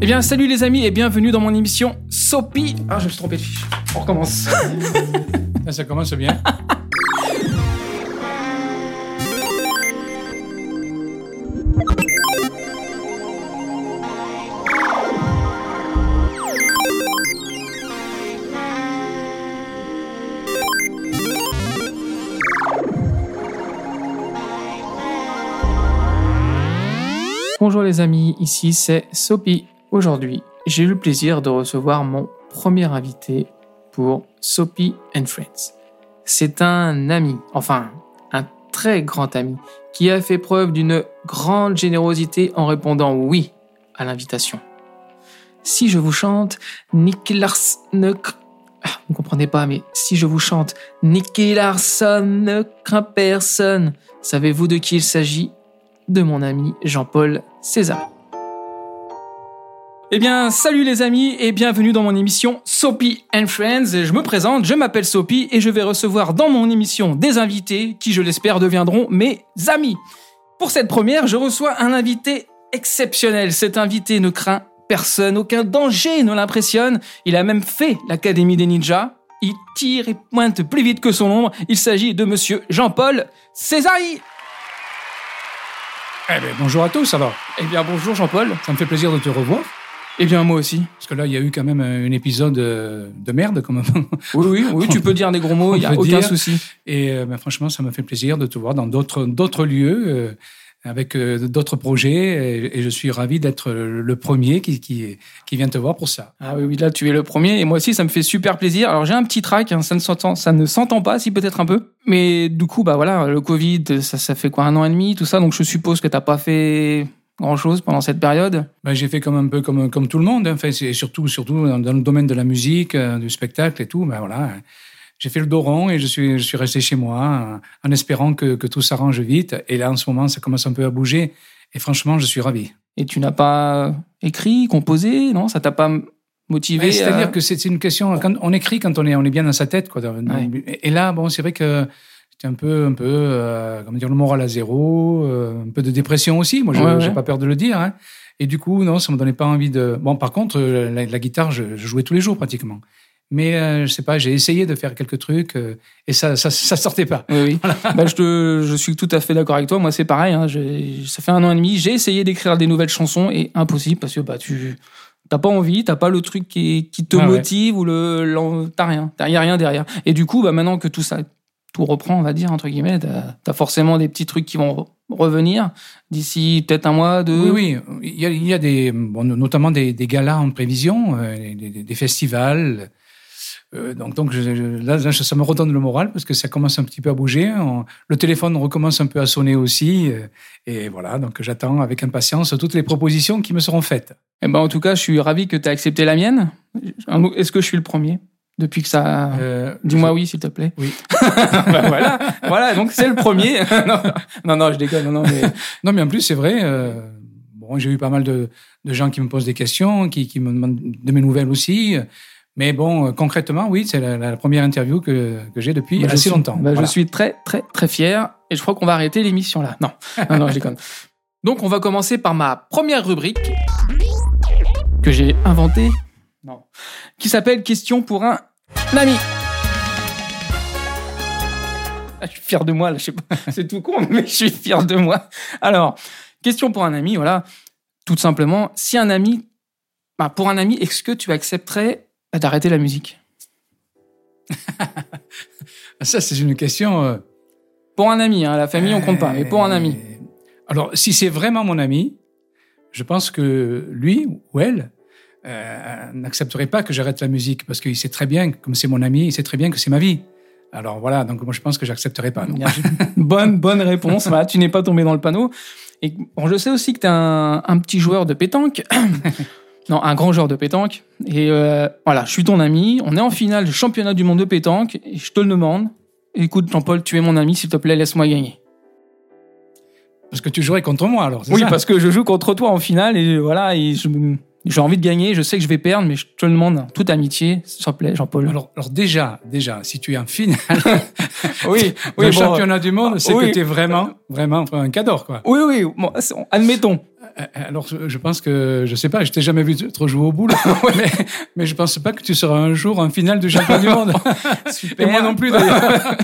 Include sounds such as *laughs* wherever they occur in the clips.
Eh bien, salut les amis et bienvenue dans mon émission Sopi. Ah, je me suis trompé de fiche. On recommence. Ça, *laughs* ça commence bien. Bonjour les amis, ici c'est Sopi. Aujourd'hui, j'ai eu le plaisir de recevoir mon premier invité pour Sopi and Friends. C'est un ami, enfin un très grand ami, qui a fait preuve d'une grande générosité en répondant oui à l'invitation. Si je vous chante Larson, ne Ah, vous ne comprenez pas, mais si je vous chante Nicky Larson ne craint personne, savez-vous de qui il s'agit? De mon ami Jean-Paul César. Eh bien, salut les amis et bienvenue dans mon émission Soapy and Friends. Je me présente, je m'appelle Soapy et je vais recevoir dans mon émission des invités qui, je l'espère, deviendront mes amis. Pour cette première, je reçois un invité exceptionnel. Cet invité ne craint personne, aucun danger ne l'impressionne. Il a même fait l'Académie des Ninjas. Il tire et pointe plus vite que son ombre. Il s'agit de monsieur Jean-Paul Césari. Eh ben, bonjour à tous alors. Eh bien, bonjour Jean-Paul. Ça me fait plaisir de te revoir. Eh bien, moi aussi. Parce que là, il y a eu quand même un épisode euh, de merde. Comme... *laughs* Oui, oui, oui, tu peux dire des gros mots, il n'y a aucun dire. souci. Et euh, ben, franchement, ça me fait plaisir de te voir dans d'autres lieux, euh, avec euh, d'autres projets. Et, et je suis ravi d'être le premier qui, qui, qui vient te voir pour ça. Ah oui, oui, là, tu es le premier. Et moi aussi, ça me fait super plaisir. Alors, j'ai un petit trac, hein, ça ne s'entend, ça ne s'entend pas, si peut-être un peu. Mais du coup, bah voilà, le Covid, ça, ça fait quoi, un an et demi, tout ça. Donc, je suppose que t'as pas fait grand chose pendant cette période. Ben, j'ai fait comme un peu comme, comme tout le monde. hein. Enfin, surtout, surtout dans, dans le domaine de la musique, euh, du spectacle et tout. Ben, voilà. J'ai fait le dos rond et je suis, je suis resté chez moi euh, en espérant que, que tout s'arrange vite. Et là, en ce moment, ça commence un peu à bouger. Et franchement, je suis ravi. Et tu n'as pas écrit, composé, non? Ça t'a pas motivé? Ouais, C'est-à-dire que c'est c'est une question. Quand on écrit quand on est, on est bien dans sa tête. Quoi. Ouais. Et là, bon, c'est vrai que c'était un peu, un peu, euh, comment dire, le moral à zéro, euh, un peu de dépression aussi. Moi, je Ouais, ouais. pas peur de le dire. Hein. Et du coup, non, ça me donnait pas envie de. Bon, par contre, euh, la, la guitare, je, je jouais tous les jours pratiquement. Mais euh, je sais pas, j'ai essayé de faire quelques trucs euh, et ça, ça, ça sortait pas. Oui, oui. *laughs* Bah, je, te, je suis tout à fait d'accord avec toi. Moi, c'est pareil. Hein. Ça fait un an et demi. J'ai essayé d'écrire des nouvelles chansons et impossible parce que bah, tu t'as pas envie, t'as pas le truc qui, qui te ouais. motive ou le t'as rien, t'as rien derrière. Et du coup, bah, maintenant que tout ça tout reprend, on va dire entre guillemets, t'as as forcément des petits trucs qui vont re- revenir d'ici peut-être un mois, deux. Oui, oui. Il y a, il y a des, bon, notamment des, des galas en prévision, euh, des, festivals. Euh, donc, donc je- là, là, ça me redonne le moral parce que ça commence un petit peu à bouger. On- le téléphone recommence un peu à sonner aussi. euh, et voilà, donc j'attends avec impatience toutes les propositions qui me seront faites. Et ben en tout cas, je suis ravi que tu as accepté la mienne. Est-ce que je suis le premier? Depuis que ça Euh, Dis-moi je- oui, s'il te plaît. Oui. *laughs* *laughs* Bah, voilà, voilà, donc c'est le premier. *laughs* non, non, non, je déconne. Non, mais Non, mais en plus, c'est vrai. euh, bon, j'ai eu pas mal de, de gens qui me posent des questions, qui, qui me demandent de mes nouvelles aussi. Mais bon, euh, concrètement, oui, c'est la, la première interview que, que j'ai depuis Bah, assez suis- longtemps. bah, Voilà. Je suis très, très, très fier. Et je crois qu'on va arrêter l'émission là. Non, non, non, je déconne. Donc, on va commencer par ma première rubrique que j'ai inventée. Qui s'appelle Question pour un ami. Ah, je suis fier de moi, là, je sais pas, *laughs* c'est tout con, mais je suis fier de moi. Alors, question pour un ami, voilà. Tout simplement, si un ami, bah, pour un ami, est-ce que tu accepterais bah, d'arrêter la musique? *laughs* Ça, c'est une question. euh, Pour un ami, hein, la famille, on compte pas, mais pour un ami. euh, Alors, si c'est vraiment mon ami, je pense que lui ou elle euh, n'accepterait pas que j'arrête la musique parce qu'il sait très bien, comme c'est mon ami, il sait très bien que c'est ma vie. Alors voilà, donc moi je pense que j'accepterais pas. non. *laughs* Bonne, bonne réponse. Voilà, tu n'es pas tombé dans le panneau. Et bon, je sais aussi que tu es un, un petit joueur de pétanque. *coughs* non, un grand joueur de pétanque. Et euh, voilà, je suis ton ami. On est en finale du championnat du monde de pétanque. Et je te le demande. Écoute, Jean-Paul, tu es mon ami. S'il te plaît, laisse-moi gagner. Parce que tu jouerais contre moi alors. Oui, ça? parce que je joue contre toi en finale. Et voilà, et je- j'ai envie de gagner. Je sais que je vais perdre, mais je te le demande. Toute amitié, s'il te plaît, Jean-Paul. Alors, alors déjà, déjà, si tu es en finale *laughs* *laughs* oui, le bon, championnat du monde, c'est oui. que tu es vraiment, vraiment un cador, quoi. Oui, oui, bon, admettons. Euh, alors, je pense que, je sais pas, je t'ai jamais vu trop jouer au boule, *laughs* mais, mais je pense pas que tu seras un jour en finale du championnat du monde. Super. Et moi non plus, d'ailleurs.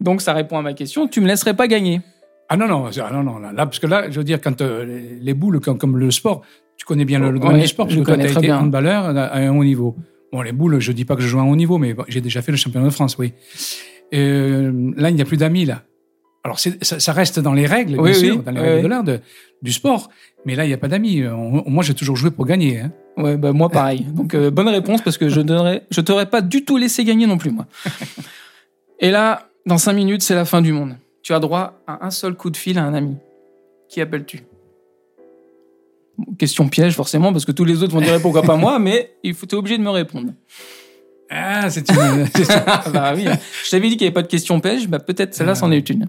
Donc ça répond à ma question. Tu me laisserais pas gagner? Ah non, non, ah non, non, là, parce que là, je veux dire, quand euh, les- les boules, comme, comme le sport, tu connais bien le, le domaine Ouais, du sport, parce je que connais tu as été bien. handballeur à à un haut niveau. Bon, les boules, je dis pas que je joue à un haut niveau, mais j'ai déjà fait le championnat de France, oui. Euh, là, il n'y a plus d'amis, là. Alors, ça, ça reste dans les règles, bien Oui, sûr, dans les oui, règles de l'art, du sport. Mais là, il n'y a pas d'amis. On- Moi, j'ai toujours joué pour gagner. Hein. Ouais, bah moi pareil. *laughs* Donc euh, bonne réponse parce que je je t'aurais pas du tout laissé gagner non plus moi. *laughs* Et là, dans cinq minutes, c'est la fin du monde. Tu as droit à un seul coup de fil à un ami. Qui appelles-tu? Question piège forcément parce que tous les autres vont dire pourquoi pas moi, *laughs* mais il faut t'es obligé de me répondre. Ah, c'est une... *laughs* Ah bah oui, je t'avais dit qu'il n'y avait pas de question piège, bah peut-être celle-là c'en est une.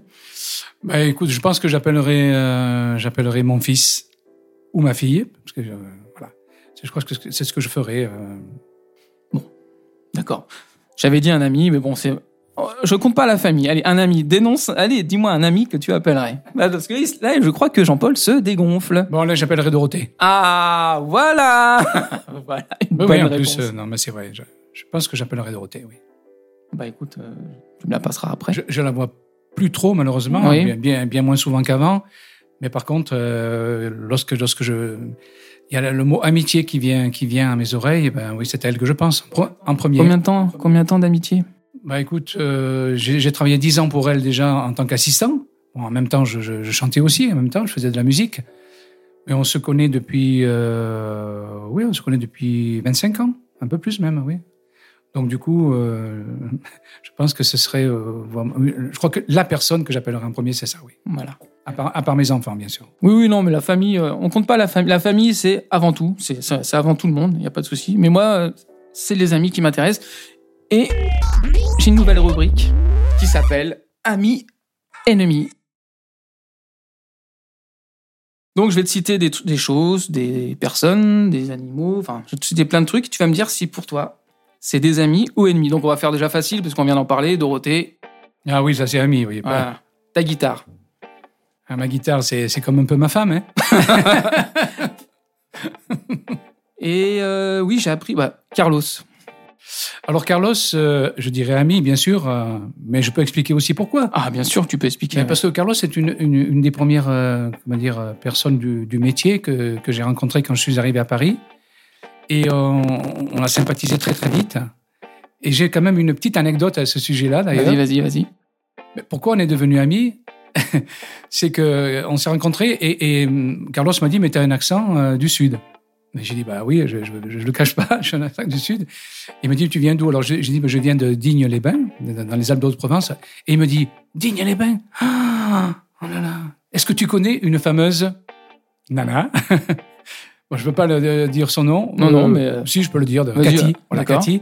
Bah, écoute, je pense que j'appellerai, euh, j'appellerai mon fils ou ma fille, parce que euh, voilà, je crois que c'est ce que je ferai. euh. D'accord. J'avais dit un ami, mais bon, c'est. Je compte pas la famille. Allez, un ami, dénonce. Allez, dis-moi un ami que tu appellerais. Bah, Parce que là, je crois que Jean-Paul se dégonfle. Bon, là, j'appellerai Dorothée. Ah, voilà *laughs* Voilà, une Oui, bonne oui, en réponse. plus, euh, non, mais c'est vrai. Je, je pense que j'appellerai Dorothée, oui. Bah écoute, euh, tu me la passeras après. Je, je la vois plus trop, malheureusement, Oui. bien, bien, bien moins souvent qu'avant. Mais par contre, euh, lorsque, lorsque je. Il y a le mot amitié qui vient, qui vient à mes oreilles, ben oui, c'est à elle que je pense en premier. Combien de temps, combien de temps d'amitié? Bah écoute, euh, j'ai travaillé dix ans pour elle déjà en tant qu'assistant. Bon, en même temps, je, je- je chantais aussi, en même temps, je faisais de la musique. Mais on se connaît depuis, euh, oui, on se connaît depuis 25 ans, un peu plus même, oui. Donc du coup, euh, *laughs* je pense que ce serait, je crois que la personne que j'appellerai en premier, c'est ça, oui. Voilà. À part, à part mes enfants, bien sûr. Oui, oui, non, mais la famille, on compte pas la famille. La famille, c'est avant tout. C'est avant tout le monde, il n'y a pas de souci. Mais moi, c'est les amis qui m'intéressent. Et une nouvelle rubrique qui s'appelle Amis, ennemis. Donc, je vais te citer des, choses, des personnes, des animaux, enfin, je vais te citer plein de trucs. Tu vas me dire si pour toi, c'est des amis ou ennemis. Donc, on va faire déjà facile, parce qu'on vient d'en parler. Dorothée, Ah oui, ça c'est ami, oui. voilà. ta guitare. Ah, ma guitare, c'est c'est comme un peu ma femme, hein. *laughs* Et euh, oui, j'ai appris, bah, Carlos. Alors Carlos, euh, je dirais ami, bien sûr, euh, mais je peux expliquer aussi pourquoi. Ah, bien sûr, tu peux expliquer. Mais parce que Carlos est une, une, une des premières euh, comment dire, personnes du, du métier que, que j'ai rencontré quand je suis arrivé à Paris. Et on, on a sympathisé très très vite. Et j'ai quand même une petite anecdote à ce sujet-là d'ailleurs. Vas-y, vas-y, vas-y. Pourquoi on est devenus amis *laughs* C'est que on s'est rencontrés et, et, hum, Carlos m'a dit mais t'as un accent du sud. Mais j'ai dit bah oui, je, je le cache pas, *laughs* je suis un accent du sud. Il m'a dit tu viens d'où? Alors j'ai dit bah, je viens de Digne-les-Bains, dans les Alpes d'Haute-Provence. Et il me dit Digne-les-Bains? Ah, oh là là. Est-ce que tu connais une fameuse Nana? *laughs* Bon, je veux pas le, le dire son nom. Non, non, mais, euh, si je peux le dire, de Cathy. euh, Voilà. Cathy.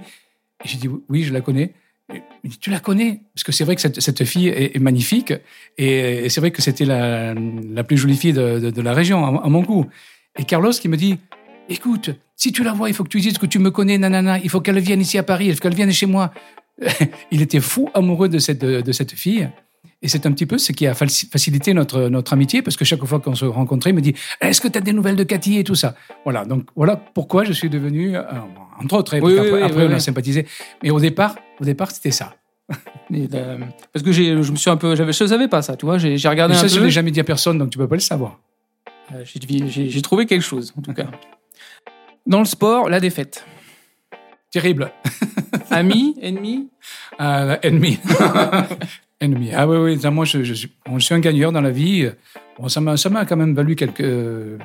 Et j'ai dit oui, je la connais. Il me dit, tu la connais? Parce que c'est vrai que cette, cette fille est, est magnifique et, et c'est vrai que c'était la, la plus jolie fille de, de- de la région, à, à mon goût. Et Carlos qui me dit, écoute, si tu la vois, il faut que tu dises que tu me connais, nanana, il faut qu'elle vienne ici à Paris, il faut qu'elle vienne chez moi. *laughs* il était fou amoureux de cette, de cette fille. Et c'est un petit peu ce qui a faci- facilité notre, notre amitié, parce que chaque fois qu'on se rencontrait, il me dit Est-ce que tu as des nouvelles de Cathy et tout ça? Voilà, donc voilà pourquoi je suis devenu, euh, entre autres, et Oui, après, oui, après, oui, on a sympathisé. Mais au départ, au départ c'était ça. *laughs* Euh, parce que j'ai, je me suis un peu, je savais pas ça, tu vois. J'ai, regardé Mais un ça, je peu. l'ai jamais dit à personne, donc tu peux pas le savoir. Euh, j'ai trouvé quelque chose, en tout cas. *laughs* Dans le sport, la défaite. Terrible. *laughs* Ami, ennemi? Ah, ennemi. *laughs* ennemi. Ah oui, oui. ça, Moi, je, je suis, bon, je suis un gagneur dans la vie. Bon, ça m'a, quand même valu quelques,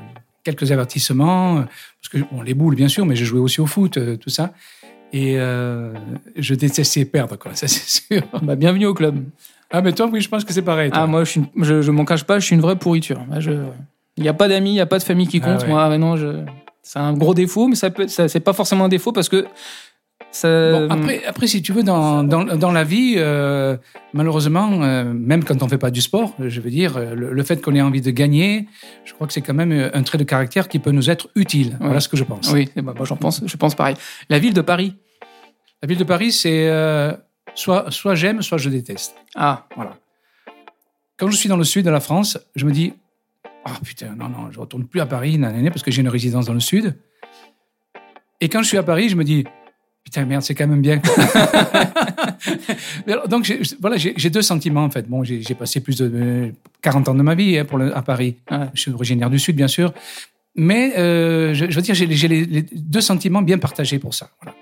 quelques avertissements. Parce que, bon, les boules, bien sûr, mais j'ai joué aussi au foot, euh, tout ça. Et euh, je détestais perdre, quoi. Ça, *laughs* c'est sûr. Bah, bienvenue au club. Ah, mais toi, oui, je pense que c'est pareil. toi. Ah, moi, je, je, je m'en cache pas, je suis une vraie pourriture. Il n'y a pas d'amis, il n'y a pas de famille qui Ah compte. ouais. Moi, maintenant, je, c'est un gros défaut, mais ça peut, ça, c'est pas forcément un défaut parce que ça. Bon, après, après, si tu veux, dans, dans, dans la vie, euh, malheureusement, euh, même quand on ne fait pas du sport, je veux dire, le, le fait qu'on ait envie de gagner, je crois que c'est quand même euh, un trait de caractère qui peut nous être utile. Voilà ce que je pense. Oui, eh ben, moi, j'en pense, je pense pareil. La ville de Paris. La ville de Paris, c'est euh, soit, soit j'aime, soit je déteste. Ah, Voilà. Quand je suis dans le sud de la France, je me dis, Ah putain, non, non, je retourne plus à Paris, nanana, parce que j'ai une résidence dans le sud. Et quand je suis à Paris, je me dis, putain, merde, c'est quand même bien. *laughs* Donc, voilà, j'ai deux sentiments, en fait. Bon, j'ai passé plus de euh, 40 ans de ma vie hein, à Paris. Ouais. Je suis originaire du sud, bien sûr. Mais euh, je, veux dire, j'ai les, les deux sentiments bien partagés pour ça. Voilà.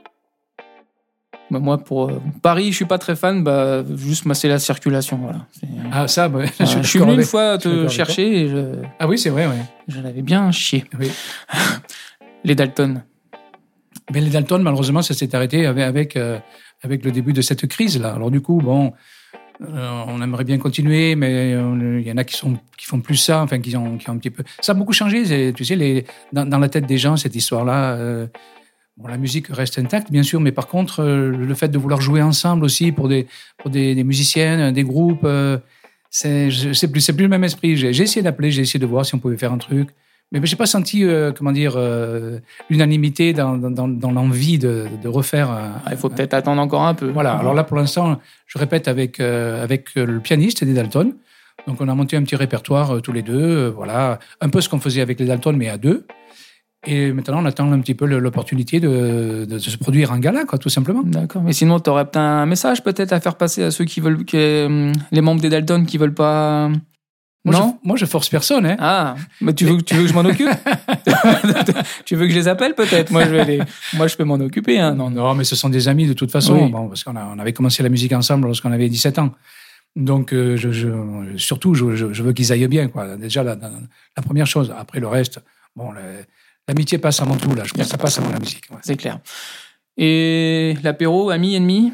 Bah, moi, pour euh, Paris, je suis pas très fan. Bah, juste masser la circulation. Voilà. C'est- Ah, ça, bah, *laughs* Euh, je, suis venu une fois te chercher et je, Ah oui, c'est vrai, ouais. je l'avais bien chié. Oui. *laughs* Les Dalton. Mais les Dalton, malheureusement, ça s'est arrêté avec, avec, euh, avec le début de cette crise-là. Alors du coup, bon, euh, on aimerait bien continuer, mais euh, il y en a qui, sont, qui font plus ça, enfin, qui ont, qui ont un petit peu... Ça a beaucoup changé, tu sais, les, dans, dans la tête des gens, cette histoire-là. Bon, la musique reste intacte, bien sûr, mais par contre, euh, le fait de vouloir jouer ensemble aussi pour des, pour des, des musiciennes, des groupes, euh, c'est plus, plus le même esprit. J'ai essayé d'appeler, j'ai essayé de voir si on pouvait faire un truc. Mais j'ai pas senti, euh, comment dire, euh, l'unanimité dans, dans, l'envie de, de refaire. Ah, il faut peut-être attendre encore un peu. Voilà. Alors là, pour l'instant, je répète avec avec le pianiste des Dalton. Donc, on a monté un petit répertoire tous les deux. voilà, un peu ce qu'on faisait avec les Dalton, mais à deux. Et maintenant, on attend un petit peu l'opportunité de, de se produire un gala, quoi, tout simplement. D'accord. Mais sinon, tu aurais peut-être un message peut-être à faire passer à ceux qui veulent, que, hum, les membres des Dalton qui veulent pas. Moi, non? je, moi, je force personne. Hein. Ah, mais tu veux, tu veux que je m'en occupe? *laughs* Tu veux que je les appelle peut-être? Moi, je vais les, moi, je peux m'en occuper. Hein. Non, non. Mais ce sont des amis de toute façon, Oui. bon, parce qu'on a- on avait commencé la musique ensemble lorsqu'on avait 17 ans. Donc, euh, je, je- surtout, je, je- je veux qu'ils aillent bien. Quoi. Déjà, la, la- la première chose. Après, le reste, bon, l'amitié passe avant tout. Là, je pense que ça passe avant la musique. ouais. C'est clair. Et l'apéro, ami, ennemi?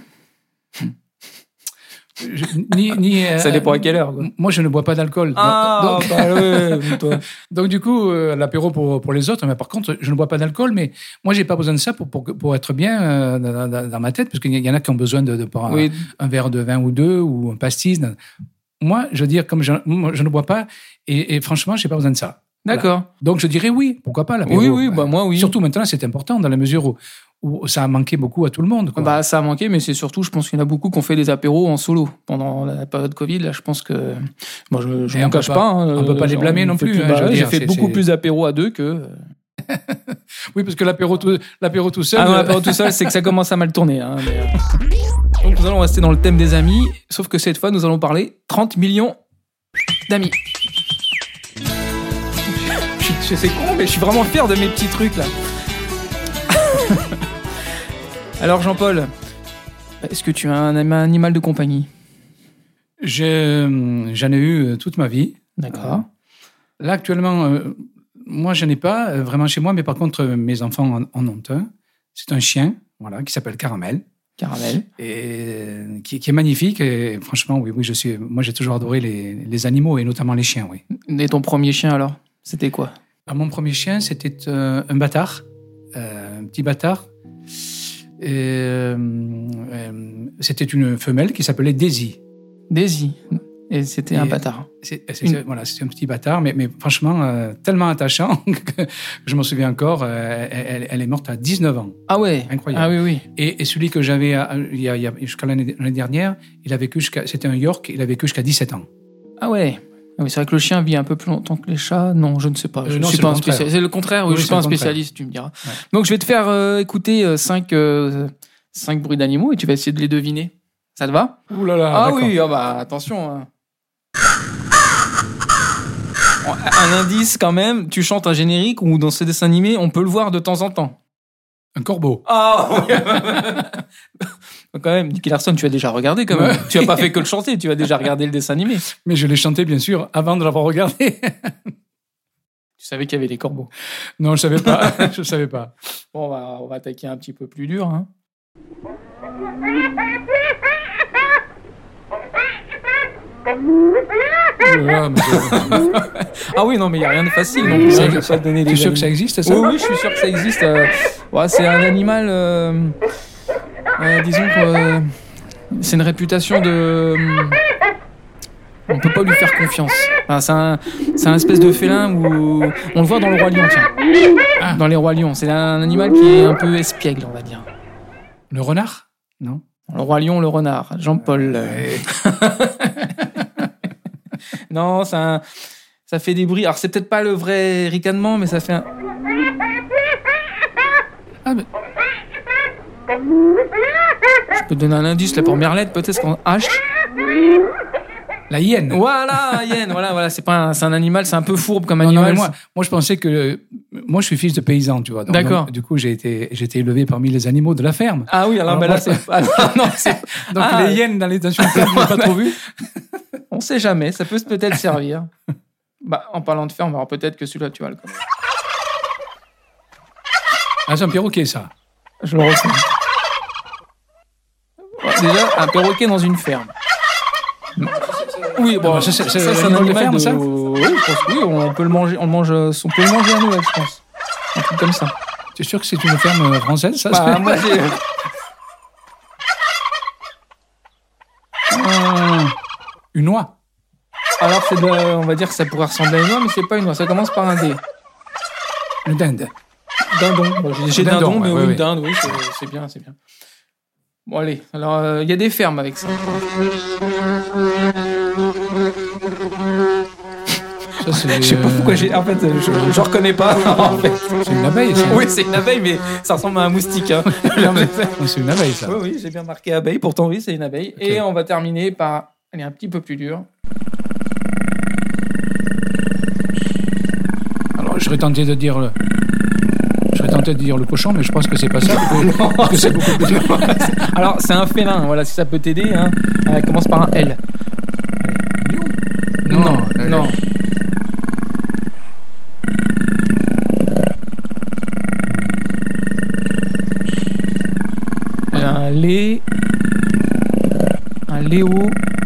Je- ni, ni, euh, Ça dépend à quelle heure. quoi. Moi, je ne bois pas d'alcool. Ah, donc, bah ouais, *laughs* donc, du coup, euh, l'apéro pour, pour les autres. Mais par contre, je ne bois pas d'alcool. Mais moi, j'ai pas besoin de ça pour, pour, pour être bien euh, dans, dans- ma tête, parce qu'il y en a qui ont besoin de, de prendre Oui, un verre de vin ou deux ou un pastis. Moi, je veux dire, comme je, moi, je ne bois pas, et, et franchement, j'ai pas besoin de ça. D'accord. Donc, je dirais oui, pourquoi pas l'apéro. Oui, oui, bah moi, oui. Surtout maintenant, c'est important dans la mesure où, où ça a manqué beaucoup à tout le monde. quoi. Bah, ça a manqué, mais c'est surtout, je pense qu'il y en a beaucoup qui ont fait des apéros en solo pendant la période Covid. Là, je pense que. Moi, je, Et m'en cache pas- pas. hein, on peut pas les blâmer on non plus, hein, bah J'ai fait beaucoup plus d'apéros à deux que. *laughs* Oui, parce que l'apéro tout, l'apéro tout seul. Ah non, euh, l'apéro tout seul, c'est que ça commence à mal tourner. hein, mais, euh. *laughs* Donc, nous allons rester dans le thème des amis, sauf que cette fois, nous allons parler 30 millions d'amis. Je suis- je- C'est con, mais je suis vraiment fier de mes petits trucs là. *laughs* Alors, Jean-Paul, est-ce que tu as un animal de compagnie? Je- j'en ai eu euh, toute ma vie. D'accord. Là, actuellement, euh, moi, je n'ai pas euh, vraiment chez moi, mais par contre, euh, mes enfants en, ont un. C'est un chien, voilà, qui s'appelle Caramel. Caramel. et euh, qui, qui est magnifique. Et franchement, oui, oui, je suis. Moi, j'ai toujours adoré les, les animaux et notamment les chiens. Oui. Et ton premier chien alors? C'était quoi? Ah, mon premier chien, c'était euh, un bâtard, euh, un petit bâtard. Euh, c'était une femelle qui s'appelait Daisy. Daisy. Et c'était un bâtard. C'est, voilà, c'était un petit bâtard, mais, mais franchement, euh, tellement attachant *laughs* que je m'en souviens encore. euh, elle, elle est morte à 19 ans. Ah ouais Incroyable. Ah oui, oui. Et, et celui que j'avais il y a- jusqu'à l'année, l'année dernière, il a vécu jusqu'à, c'était un York, il a vécu jusqu'à 17 ans. Ah ouais. Ah oui, c'est vrai que le chien vit un peu plus longtemps que les chats. Non, je ne sais pas. Euh, je non, suis pas un spécialiste. C'est le contraire. Oui, Oui, je suis pas un spécialiste, tu me diras. Ouais. Donc je vais te faire euh, écouter euh, cinq, euh, cinq bruits d'animaux et tu vas essayer de les deviner. Ça te va? Ouh là là, Ah oui, ah bah attention. hein. Un indice quand même. Tu chantes un générique ou dans ces dessins animés, on peut le voir de temps en temps. Un corbeau. Ah oui. *laughs* quand même, Nicky Larson, tu as déjà regardé quand même. Ouais. Tu as pas fait que le chanter, tu as déjà regardé le dessin animé. Mais je l'ai chanté, bien sûr, avant de l'avoir regardé. *laughs* Tu savais qu'il y avait des corbeaux. non, je savais pas. *laughs* je savais pas. Bon, on va, on va attaquer un petit peu plus dur. Hein. Mais Ah oui, non, mais il n'y a rien de facile. Non plus, Ça hein, je pas Tu es sûr que ça existe, ça Oui, *laughs* oui, je suis sûr que ça existe. euh, ouais, c'est un animal. euh, euh, disons que. c'est une réputation de. On peut pas lui faire confiance. Enfin, c'est un, c'est un espèce de félin où. On le voit dans le Roi Lion, tiens. Ah. Dans les Rois Lions. C'est un animal qui est un peu espiègle, on va dire. Le renard? Non Le Roi Lion, le renard. Jean-Paul. Ouais. *laughs* Non, un, Ça fait des bruits. Alors c'est peut-être pas le vrai ricanement, mais ça fait un. Ah, mais- Je peux te donner un indice, la première lettre peut-être qu'on H. La hyène. Voilà, hyène. Voilà, voilà. C'est pas, un- c'est un animal, c'est un peu fourbe comme Non, non, animal. mais moi, moi, je pensais que. Moi, je suis fils de paysan, tu vois. Donc, D'accord. donc, Du coup, j'ai été, j'ai été élevé parmi les animaux de la ferme. Ah oui, alors, Alors, ben là c'est. Ah, non, c'est- *laughs* Donc, Ah. les hyènes dans les stations je l'ai pas trop vu. *laughs* On sait jamais, ça peut peut-être servir. Bah, en parlant de ferme, alors peut-être que celui-là, tu vas le connaître. Ah, c'est un perroquet, ça. Je le ressens. Déjà, un perroquet dans une ferme. Oui, bon, Ah, ça, c'est- un animal de... ça Oui, je pense que oui, on peut le manger, on le mange, on peut le manger à Noël, je pense. Un truc comme ça. Tu es sûr que c'est une ferme euh, française, ça Bah, moi, j'ai... Ah, Une oie. Alors, c'est de... on va dire que ça pourrait ressembler à une oie, mais c'est pas une oie. Ça commence par un D. Une dinde. Dindon. Bon, j'ai- Dindon, dindon, mais ouais, oui, ouais, dinde, oui, c'est- bien, c'est bien. Bon, allez. Alors, euh, il y a des fermes avec ça. Ça, Je sais pas euh, pourquoi j'ai. En fait, je, je reconnais pas. *laughs* en fait. C'est une abeille, ça. Oui, c'est une abeille, mais ça ressemble à un moustique. hein. *laughs* Non, non, c'est une abeille, ça. oui, oui, j'ai bien marqué abeille. Pourtant, oui, c'est une abeille. Et on va terminer par. Elle est un petit peu plus dure. Alors, je serais tenté de dire le... Je serais tenté de dire le cochon, mais je pense que c'est pas ça. *laughs* Parce que c'est beaucoup plus dur. Alors, c'est un félin. Voilà, si ça peut t'aider. Hein. Elle commence par un L. Non, euh, non. Un lait. Un léo.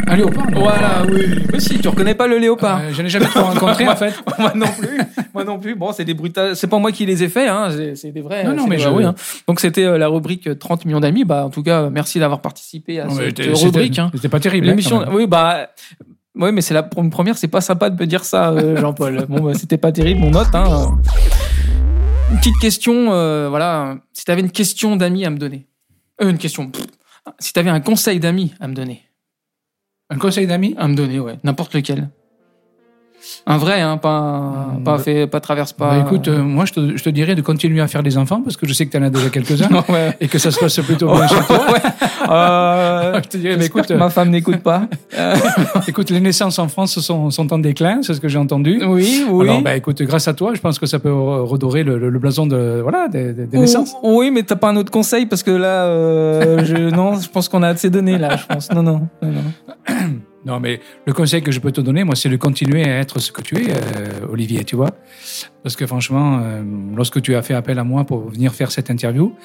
Un léopard, non Voilà, oui. Mais si, tu reconnais pas le léopard. Euh, je n'ai jamais trop rencontré, en *laughs* fait. moi non plus. Moi non plus. Bon, c'est des bruitages. C'est pas moi qui les ai faits, hein. C'est- des vrais. Non, non, mais oui, hein. Donc c'était euh, la rubrique euh, 30 millions d'amis. Bah, en tout cas, euh, merci d'avoir participé à Non, cette c'était- euh, rubrique. Hein. C'était pas terrible. hein, L'émission. Oui, bah. Oui, mais c'est la pour une première. C'est pas sympa de me dire ça, euh, *laughs* Jean-Paul. bon, bah, c'était pas terrible, mon note. Hein. Une petite question. euh, voilà. Si t'avais une question d'amis à me donner. Euh, une question. Si t'avais un conseil d'amis à me donner. Un conseil d'amis À me donner, ouais. N'importe lequel. Un vrai, hein, pas, Hmm, pas bah- fait, pas traverse pas. Bah, écoute, euh, moi, je te, je te dirais de continuer à faire des enfants parce que je sais que tu en as déjà quelques-uns *laughs* ouais. et que ça se passe plutôt bien chez toi. *laughs* Ouais. Euh, Je te dirais, mais écoute, que ma femme n'écoute pas. *laughs* Euh, écoute, les naissances en France sont, sont en déclin, c'est ce que j'ai entendu. oui, oui. Alors, bah, écoute, grâce à toi, je pense que ça peut re- redorer le, le- le blason de, voilà, des, naissances. Ou- Oui, mais t'as pas un autre conseil? Parce que là, euh, je, non, je pense qu'on a assez donné là. Je pense. Non, non, non, non. *coughs* Non, mais le conseil que je peux te donner, moi, c'est de continuer à être ce que tu es, euh, Olivier, tu vois. Parce que franchement, euh, lorsque tu as fait appel à moi pour venir faire cette interview,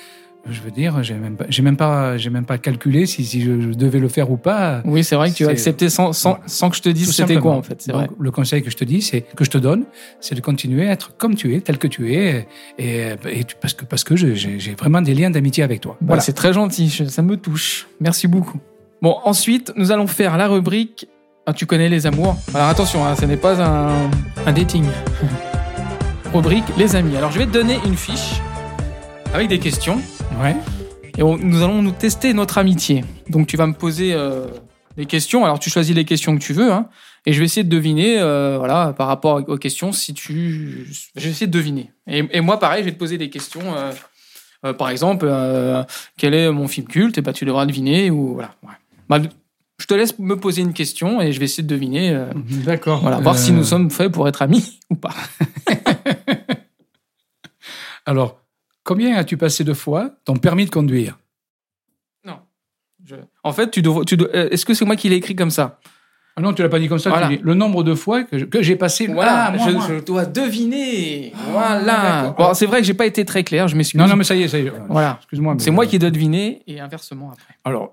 je veux dire, j'ai même pas, j'ai même pas, j'ai même pas calculé si, si je, devais le faire ou pas. Oui, c'est vrai que tu as accepté sans, sans, sans que je te dise c'était quoi en fait. Donc, vrai. Le conseil que je te dis, c'est que je te donne, c'est de continuer à être comme tu es, tel que tu es, et, parce que parce que j'ai vraiment des liens d'amitié avec toi. Bah, Voilà. C'est très gentil, ça me touche. Merci beaucoup. Bon, ensuite, nous allons faire la rubrique. Ah, tu connais les amours. Alors attention, hein, ce n'est pas un, un dating. *laughs* rubrique les amis. Alors je vais te donner une fiche avec des questions Ouais. et on- nous allons nous tester notre amitié. Donc tu vas me poser euh, des questions. Alors tu choisis les questions que tu veux, hein, et je vais essayer de deviner, euh, voilà, par rapport aux questions, si tu, je vais essayer de deviner. Et, et moi, pareil, je vais te poser des questions. euh, par exemple, quel est mon film culte? Et bah, tu devras deviner ou voilà. ouais. Bah, je te laisse me poser une question et je vais essayer de deviner. euh, *laughs* D'accord. voilà, voir si Euh, nous sommes faits pour être amis *laughs* ou pas. *laughs* Alors, combien as-tu passé de fois ton permis de conduire? Non. Je- En fait, tu dois, tu dois- euh, est-ce que c'est moi qui l'ai écrit comme ça? Ah non, tu l'as pas dit comme ça. Voilà. Tu dis le nombre de fois que j'ai passé. Voilà, Ah, moi, je, moi. je dois deviner. Ah, voilà. Bon, c'est vrai que j'ai pas été très clair, je m'excuse. Non, non, mais ça y est, ça y est. Voilà. Excuse-moi. mais- C'est moi qui dois deviner et inversement après. Alors,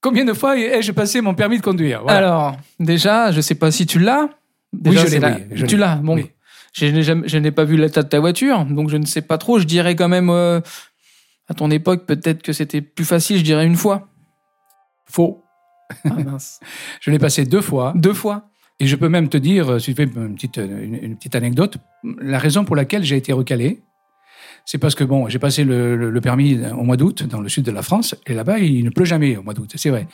combien de fois ai-je passé mon permis de conduire Voilà. Alors, déjà, je sais pas si tu l'as. Déjà, je l'ai, la- oui, Tu l'as. Bon, Oui. je n'ai jamais- je n'ai pas vu l'état de ta voiture, donc je ne sais pas trop. Je dirais quand même, euh, à ton époque, peut-être que c'était plus facile. Je dirais une fois. Faux. Ah, mince. *laughs* Je l'ai passé deux fois. Deux fois. Et je peux même te dire, si tu fais une petite, une, une petite anecdote, la raison pour laquelle j'ai été recalé, c'est parce que bon, j'ai passé le, permis au mois d'août dans le sud de la France, et là-bas, il ne pleut jamais au mois d'août, c'est vrai.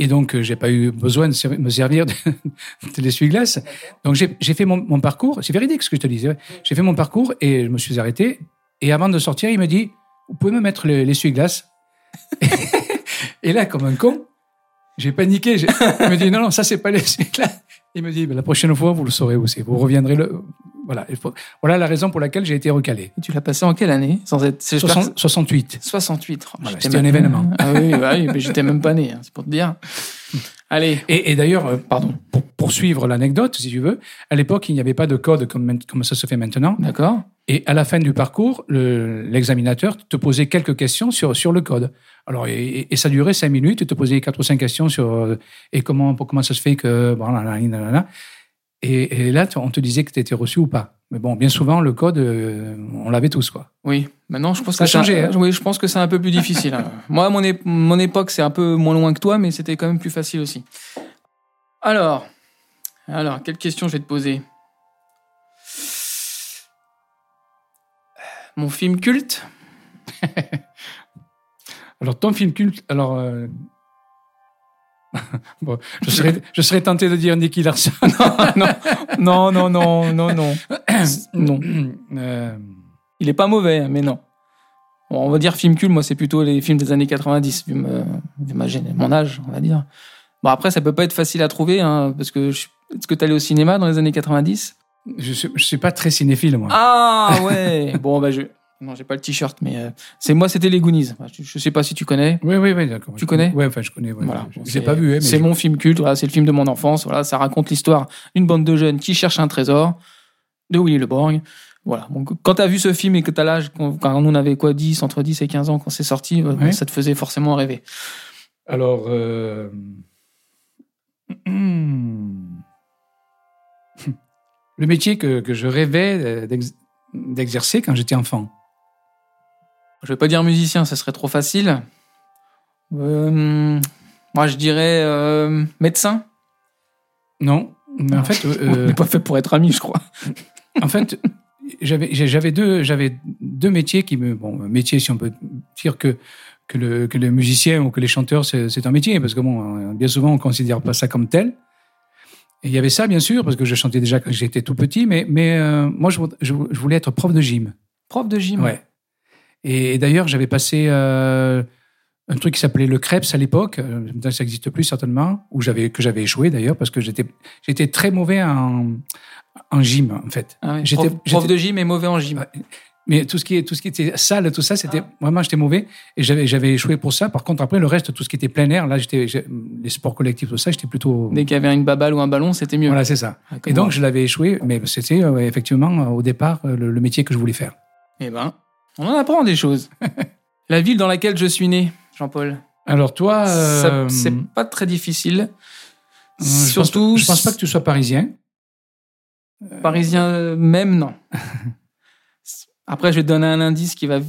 Et donc, euh, j'ai pas eu besoin de me servir *laughs* de, l'essuie-glace. Donc, j'ai fait mon, parcours. C'est véridique ce que je te disais. J'ai fait mon parcours et je me suis arrêté. Et avant de sortir, il me dit Vous pouvez me mettre le- l'essuie-glace? *laughs* Et là, comme un con, j'ai paniqué. Il me dit Non, non, ça, c'est pas l'essuie-glace. Il me dit Ben, La prochaine fois, vous le saurez aussi. Vous reviendrez le. Voilà. Faut- Voilà la raison pour laquelle j'ai été recalé. Et tu l'as passé en quelle année Sans être. j'espère que 60 68. 68. Oh, Voilà, c'était un événement. Ah oui, bah oui, mais j'étais même pas né, hein, c'est pour te dire. Allez, Et, et d'ailleurs, euh, pardon, pour poursuivre l'anecdote, si tu veux, à l'époque, il n'y avait pas de code comme, ça se fait maintenant. d'accord. Et à la fin du parcours, le- l'examinateur te posait quelques questions sur, sur le code. Alors, et, et ça durait cinq minutes, il te posait quatre ou cinq questions sur euh, et comment, pour- comment ça se fait que. Bon, là, là, là, là, là. Et, et là, on te disait que tu étais reçu ou pas. Mais bon, bien souvent, le code, euh, on l'avait tous, quoi. Oui, maintenant je pense Ça a que c'est un- changé, hein. Oui, je pense que c'est un peu plus difficile. hein. *laughs* Moi, à mon, é- mon époque, c'est un peu moins loin que toi, mais c'était quand même plus facile aussi. Alors, alors, quelle question je vais te poser? Mon film culte? *laughs* Alors, ton film culte, alors. euh, *laughs* bon, je, serais, je serais tenté de dire Nicky Larson. *laughs* Non, non, non, non, non. *coughs* non. Euh, Il est pas mauvais, hein, mais non. Bon, on va dire film culte, moi c'est plutôt les films des années 90, vu, vu ma gén- mon âge, on va dire. Bon après ça peut pas être facile à trouver, hein, parce que est-ce que tu allé au cinéma dans les années 90 je suis, je suis pas très cinéphile, moi. Ah ouais Bon bah je... Non j'ai pas le t-shirt, mais euh, c'est moi c'était les Goonies. Je, je sais pas si tu connais. Oui, oui, oui, d'accord. Tu connais? Oui, enfin, je connais. ouais. Voilà. Je Bon, l'ai c'est- pas vu, hein, C'est je- mon film culte, voilà, c'est le film de mon enfance. Voilà, ça raconte l'histoire d'une bande de jeunes qui cherchent un trésor de Willy Le Borgne. Voilà. Donc, quand tu as vu ce film et que tu as l'âge, quand on avait quoi, 10, entre 10 et 15 ans quand c'est sorti, euh, ça te faisait forcément rêver. Alors, euh, *clears throat* le métier que, que je rêvais d'ex- d'exercer quand j'étais enfant. Je vais pas dire musicien, ça serait trop facile. Euh, moi, je dirais euh, médecin. Non, mais en fait, *laughs* On euh, n'est pas fait pour être amis, je crois. *laughs* en fait, j'avais j'avais deux j'avais deux métiers qui me bon métier si on peut dire que que le que le musicien ou que les chanteurs c'est un métier parce que bon bien souvent on considère pas ça comme tel. Et il y avait ça bien sûr parce que je chantais déjà quand j'étais tout petit mais mais euh, moi je, je, je voulais être prof de gym. Prof de gym. Ouais. Et, d'ailleurs, j'avais passé euh, un truc qui s'appelait le Krebs à l'époque. Euh, ça n'existe plus certainement. Où j'avais que j'avais échoué d'ailleurs parce que j'étais j'étais très mauvais en en gym en fait. Ah ouais, J'étais- prof, prof j'étais- de gym et mauvais en gym. Mais tout ce qui est tout ce qui était salle, tout ça, c'était Ah. vraiment j'étais mauvais et j'avais j'avais échoué pour ça. Par contre, après le reste, tout ce qui était plein air, là, j'étais les sports collectifs, tout ça, j'étais plutôt Dès qu'il y avait une baballe ou un ballon, c'était mieux. voilà, c'est ça. Ah, Et donc, je l'avais échoué, mais c'était euh, effectivement au départ le, le métier que je voulais faire. Eh ben, on en apprend des choses. *laughs* La ville dans laquelle je suis né, Jean-Paul. Alors toi, euh, c'est pas très difficile. Euh, je Surtout, pense, je pense pas que tu sois parisien. parisien même, non. *laughs* Après, je vais te donner un indice qui va.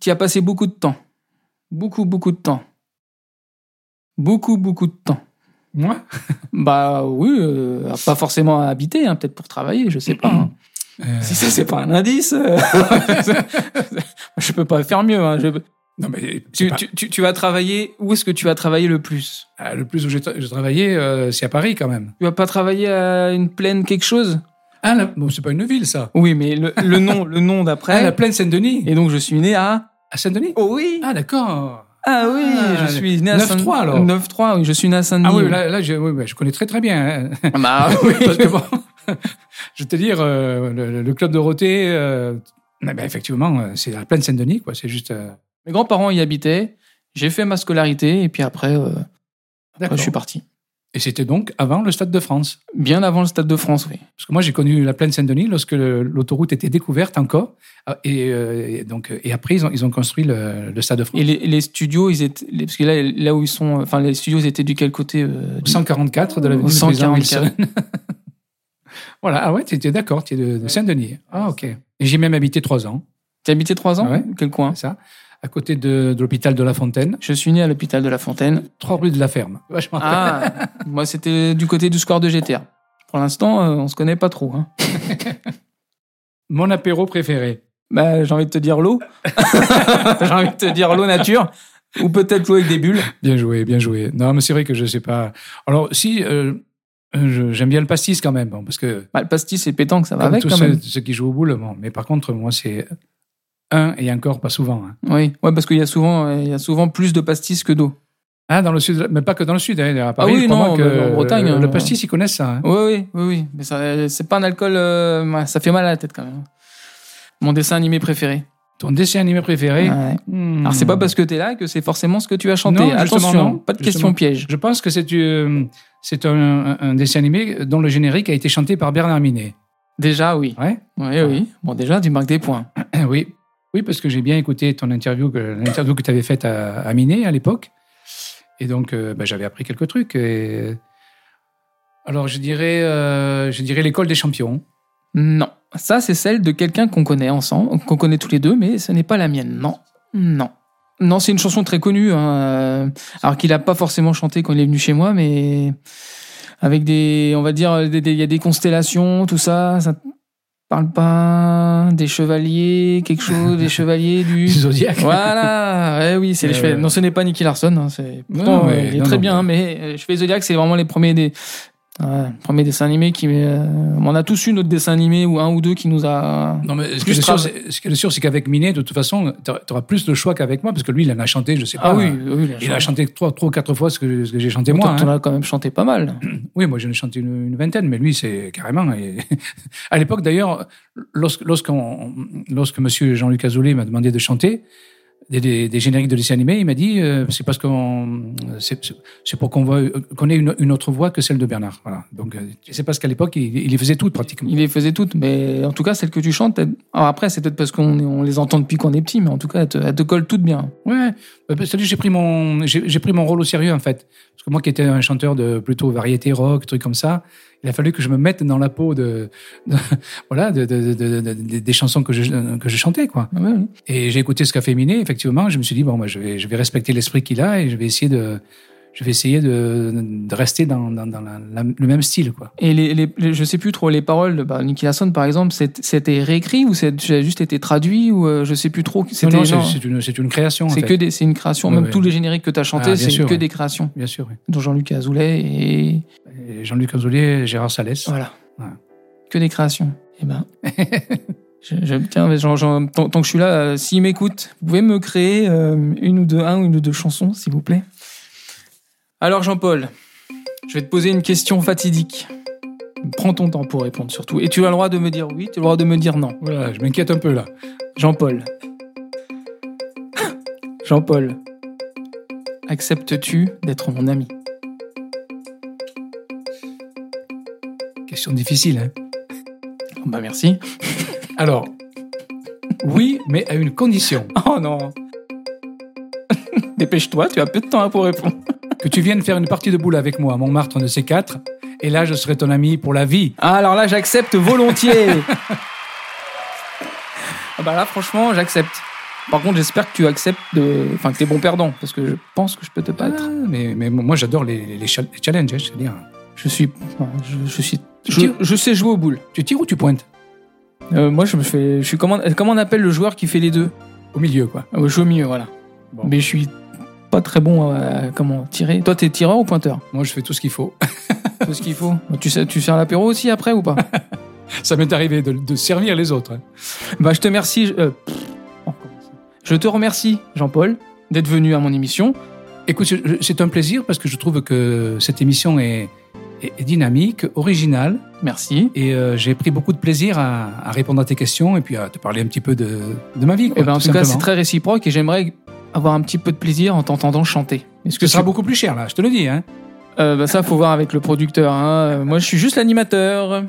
Tu as passé beaucoup de temps. Beaucoup, beaucoup de temps. Beaucoup, beaucoup de temps. Moi? Bah oui, euh, pas forcément à habiter, hein, peut-être pour travailler, je sais pas. hein. Euh, Si ça, c'est pas un indice, euh, *laughs* je peux pas faire mieux. hein, je- Non, mais Tu, pas- tu, tu, tu vas travailler. Où est-ce que tu vas travailler le plus? Ah, le plus où j'ai tra- j'ai travaillé, euh, c'est à Paris quand même. Tu vas pas travailler à une plaine quelque chose? Ah, la- bon, c'est pas une ville ça. Oui, mais le, le nom, le nom Ah, d'après. la plaine Saint-Denis. Et donc je suis né à. À Saint-Denis? Oh oui. Ah, d'accord. Ah oui, Ah, je suis né à 9-3 Saint- alors. 9-3, oui, je suis né à Saint-Denis. Ah oui, là, là je, oui, je connais très très bien. hein. Bah *laughs* oui. Parce que bon, *laughs* je vais te dire, euh, le, le club Dorothée, euh, ben, effectivement, euh, c'est la plaine Saint-Denis, quoi. C'est juste. euh, Mes grands-parents y habitaient. J'ai fait ma scolarité et puis après, je suis parti. Et c'était donc avant le Stade de France. Bien avant le Stade de France, oui. Parce que moi, j'ai connu la plaine Saint-Denis lorsque l'autoroute était découverte encore. Ah, Et, euh, et donc, et après, ils ont, ils ont construit le, le Stade de France. Et les, les studios, ils étaient, les- parce que là, là où ils sont, enfin les studios, ils étaient du quel côté euh, du- 144 de la Au du président 144. *laughs* Voilà, ah ouais, tu es d'accord, tu es de, de Saint-Denis. Ah, ok. Et j'ai même habité trois ans, T'as habité trois ans Ouais. Quel coin ça, à côté de, de l'hôpital de La Fontaine, Je suis né à l'hôpital de la Fontaine. trois rue de la Ferme. *laughs* Vachement. Ah, moi c'était du côté du square de GTR. Pour l'instant, euh, on se connaît pas trop. Hein. *laughs* Mon apéro préféré. Bah, j'ai envie de te dire l'eau. *laughs* j'ai envie de te dire l'eau nature. Ou peut-être jouer avec des bulles. Bien joué, bien joué. Non, mais c'est vrai que je sais pas. Alors, si, euh, j'aime bien le pastis quand même, bon, parce que Bah, le pastis et pétanque, ça va avec tous quand ceux, même. ceux qui jouent aux boules, bon. Mais par contre, moi, c'est un et encore pas souvent. hein. Oui, ouais, parce qu'il y a souvent, euh, il y a souvent plus de pastis que d'eau. Ah, dans le sud, mais pas que dans le sud. Hein. À Paris, oui, crois-moi non, que en Bretagne, le hein. pastis, ils connaissent ça. hein. Oui, oui, oui, oui. Mais ça, c'est pas un alcool, euh, ça fait mal à la tête quand même. Mon dessin animé préféré. Ton dessin animé préféré? Ouais. Hmm. Alors c'est pas parce que t'es là que c'est forcément ce que tu as chanté. Non, Attention, non. pas de question piège. Je pense que c'est euh, c'est un, dessin animé dont le générique a été chanté par Bernard Minet. Déjà, oui. Ouais Oui, oui. Bon, déjà, tu marques des points. *clears throat* Oui, oui, parce que j'ai bien écouté ton interview, que- l'interview que tu avais faite à, à Minet à l'époque. Et donc, euh, bah, j'avais appris quelques trucs. et- Alors, je dirais, euh, je dirais l'école des champions. Non. Ça, c'est celle de quelqu'un qu'on connaît ensemble, qu'on connaît tous les deux, mais ce n'est pas la mienne. Non. Non. Non, c'est une chanson très connue. hein, euh, Alors qu'il a pas forcément chanté quand il est venu chez moi, mais avec des, on va dire, il y a des constellations, tout ça. Ça parle pas des chevaliers, quelque chose, des *laughs* chevaliers du. Zodiac. Voilà, ouais, oui, c'est les Euh, chevaliers. Non, ce n'est pas Nicky Larson. hein, c'est Non, pourtant, non, euh, mais- il est non, très non, bien, mais euh, Chevaliers Zodiac, c'est vraiment les premiers des ouais, premiers dessins animés qui. euh, on a tous eu notre dessin animé ou un ou deux qui nous a. Non, mais ce qui est sûr, c'est- ce qui est sûr, c'est qu'avec Minet, de toute façon, tu auras plus de choix qu'avec moi, parce que lui, il en a chanté, je sais pas. Ah oui, oui, Il a chanté trois, trois ou quatre fois ce que, j'ai chanté moi. t'en hein. as quand même chanté pas mal. *clears throat* Oui, moi j'en ai chanté une, une vingtaine, mais lui c'est carrément. et- *laughs* à l'époque d'ailleurs, lorsque, lorsqu'on- lorsque Monsieur Jean-Luc Azoulay m'a demandé de chanter des, des- des génériques de dessins animés, il m'a dit euh, c'est parce qu'on c'est, c'est- c'est pour qu'on voit qu'on ait une, une autre voix que celle de Bernard. Voilà. Donc euh, c'est parce qu'à l'époque il, il les faisait toutes pratiquement. Il les faisait toutes, mais en tout cas, celles que tu chantes, alors après, c'est peut-être parce qu'on on les entend depuis qu'on est petit, mais en tout cas, elles te, elles te collent toutes bien. Ouais, euh, parce que j'ai pris mon j'ai, j'ai pris mon rôle au sérieux en fait. Parce que moi qui étais un chanteur de plutôt variété rock, trucs comme ça, il a fallu que je me mette dans la peau de, de- *laughs* voilà de, de- de- de- de- des chansons que je que je chantais quoi. Ouais, ouais. Et j'ai écouté ce qu'a fait Minet, effectivement, je me suis dit bon bah, je vais je vais respecter l'esprit qu'il a et je vais essayer de je vais essayer de, de rester dans, dans, dans la- la- le même style quoi. Et les, les, les- je sais plus trop les paroles de bah, Nicky Larson, par exemple, c'était réécrit ou c'est ça a juste été traduit ou euh, je sais plus trop. Non, non, c'est, une une création. c'est que des, c'est une création. Même tous les génériques que tu as chantés, Ah, c'est que des créations. bien sûr. Dont Jean-Luc Azoulay Et Jean-Luc Azoulay, et Gérard Salès. voilà. Ouais. Que des créations. Eh ben. *laughs* je, je- tiens, mais genre, genre, tant, tant que je suis là, euh, s'il m'écoute, vous pouvez me créer euh, une ou deux, un ou une ou deux chansons, s'il vous plaît. Alors Jean-Paul, je vais te poser une question fatidique. Prends ton temps pour répondre surtout. Et tu as le droit de me dire oui, tu as le droit de me dire non. Voilà, je m'inquiète un peu là. Jean-Paul. Jean-Paul. Acceptes-tu d'être mon ami? Question difficile. Hein. Bah merci. *laughs* Alors, oui, mais à une condition. *laughs* Oh non. Dépêche-toi, tu as peu de temps pour répondre. *laughs* Que tu viennes faire une partie de boule avec moi à Montmartre, de ces quatre, et là, je serai ton ami pour la vie. Ah, alors là, j'accepte volontiers. ah bah là, franchement, j'accepte. Par contre, j'espère que tu acceptes de... Enfin, que t'es bon perdant, parce que je pense que je peux te battre. Ah, mais, mais moi, j'adore les, les, les chal- les challenges, hein, c'est-à-dire. Je suis... Je, je suis... Je, sais jouer aux boules. Tu tires ou tu pointes Euh, moi, je me fais... Je suis... Comment... comment on appelle le joueur qui fait les deux Au milieu, quoi. Euh, Je joue au milieu, voilà. Bon. Mais je suis pas très bon à... Comment tirer Toi, t'es tireur ou pointeur? Moi, je fais tout ce qu'il faut. *laughs* Tout ce qu'il faut? Tu sais, tu sers l'apéro aussi après ou pas? Ça m'est arrivé de, de servir les autres. hein. Bah, je te remercie. euh, je te remercie, Jean-Paul, d'être venu à mon émission. Écoute, c'est un plaisir parce que je trouve que cette émission est, est dynamique, originale, Merci. et euh, j'ai pris beaucoup de plaisir à, à répondre à tes questions et puis à te parler un petit peu de, de ma vie. Quoi, Et ben, en tout tout cas, c'est très réciproque et j'aimerais avoir un petit peu de plaisir en t'entendant chanter. Est-ce que Ce sera beaucoup plus cher, là, je te le dis. Hein. Euh, bah, ça, faut voir avec le producteur. hein. Euh, Moi, je suis juste l'animateur.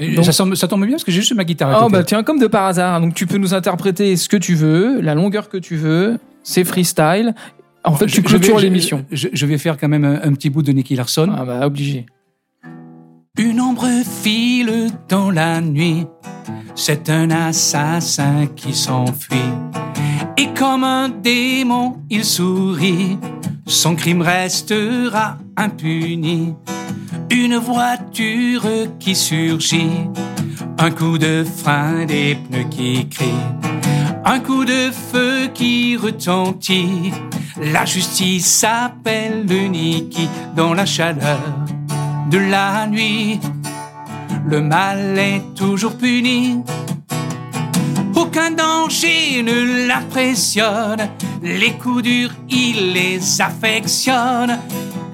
Et Donc- ça, ça tombe bien parce que j'ai juste ma guitare à Oh, bah, tiens, comme de par hasard. Donc, tu peux nous interpréter ce que tu veux, la longueur que tu veux. C'est freestyle. En fait, Je- tu je clôtures l'émission. Je, je vais faire quand même un, un petit bout de Nicky Larson. Ah, bah, obligé. Une ombre file dans la nuit, c'est un assassin qui s'enfuit. Et comme un démon, il sourit, son crime restera impuni. Une voiture qui surgit, un coup de frein, des pneus qui crient. Un coup de feu qui retentit, la justice s'appelle le Niki dans la chaleur de la nuit. Le mal est toujours puni. Aucun danger ne l'impressionne. Les coups durs, il les affectionne.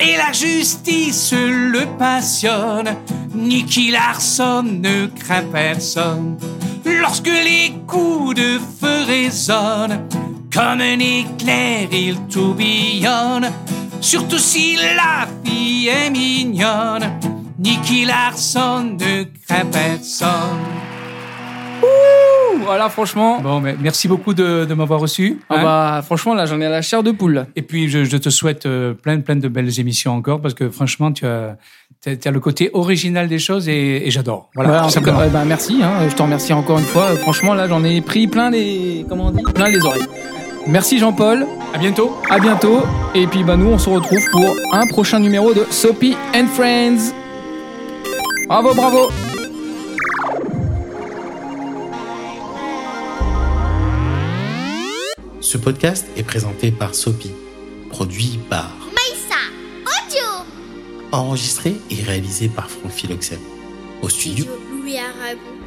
Et la justice le passionne. Nicky Larson ne craint personne. Lorsque les coups de feu résonnent, comme un éclair, il tourbillonne. Surtout si la fille est mignonne. Nicky Larson ne craint personne. Ouh, voilà, franchement. Bon, mais merci beaucoup de, de m'avoir reçu. Ah hein. bah, franchement, là, j'en ai la chair de poule. Et puis, je, je te souhaite euh, plein, plein de belles émissions encore parce que franchement, tu as, t'as- t'as le côté original des choses et, et j'adore. Voilà, Ouais, tout en tout cas, simplement. ouais, bah, merci. Hein, je te remercie encore une fois. Franchement, là, j'en ai pris plein les, comment on dit, plein les oreilles. Merci Jean-Paul. À bientôt. À bientôt. Et puis, bah, nous, on se retrouve pour un prochain numéro de Soapy and Friends. Bravo, bravo. Ce podcast est présenté par Sopi, produit par Maïssa Audio enregistré et réalisé par Franck Philoxène. Au studio, Studio Louis Aragon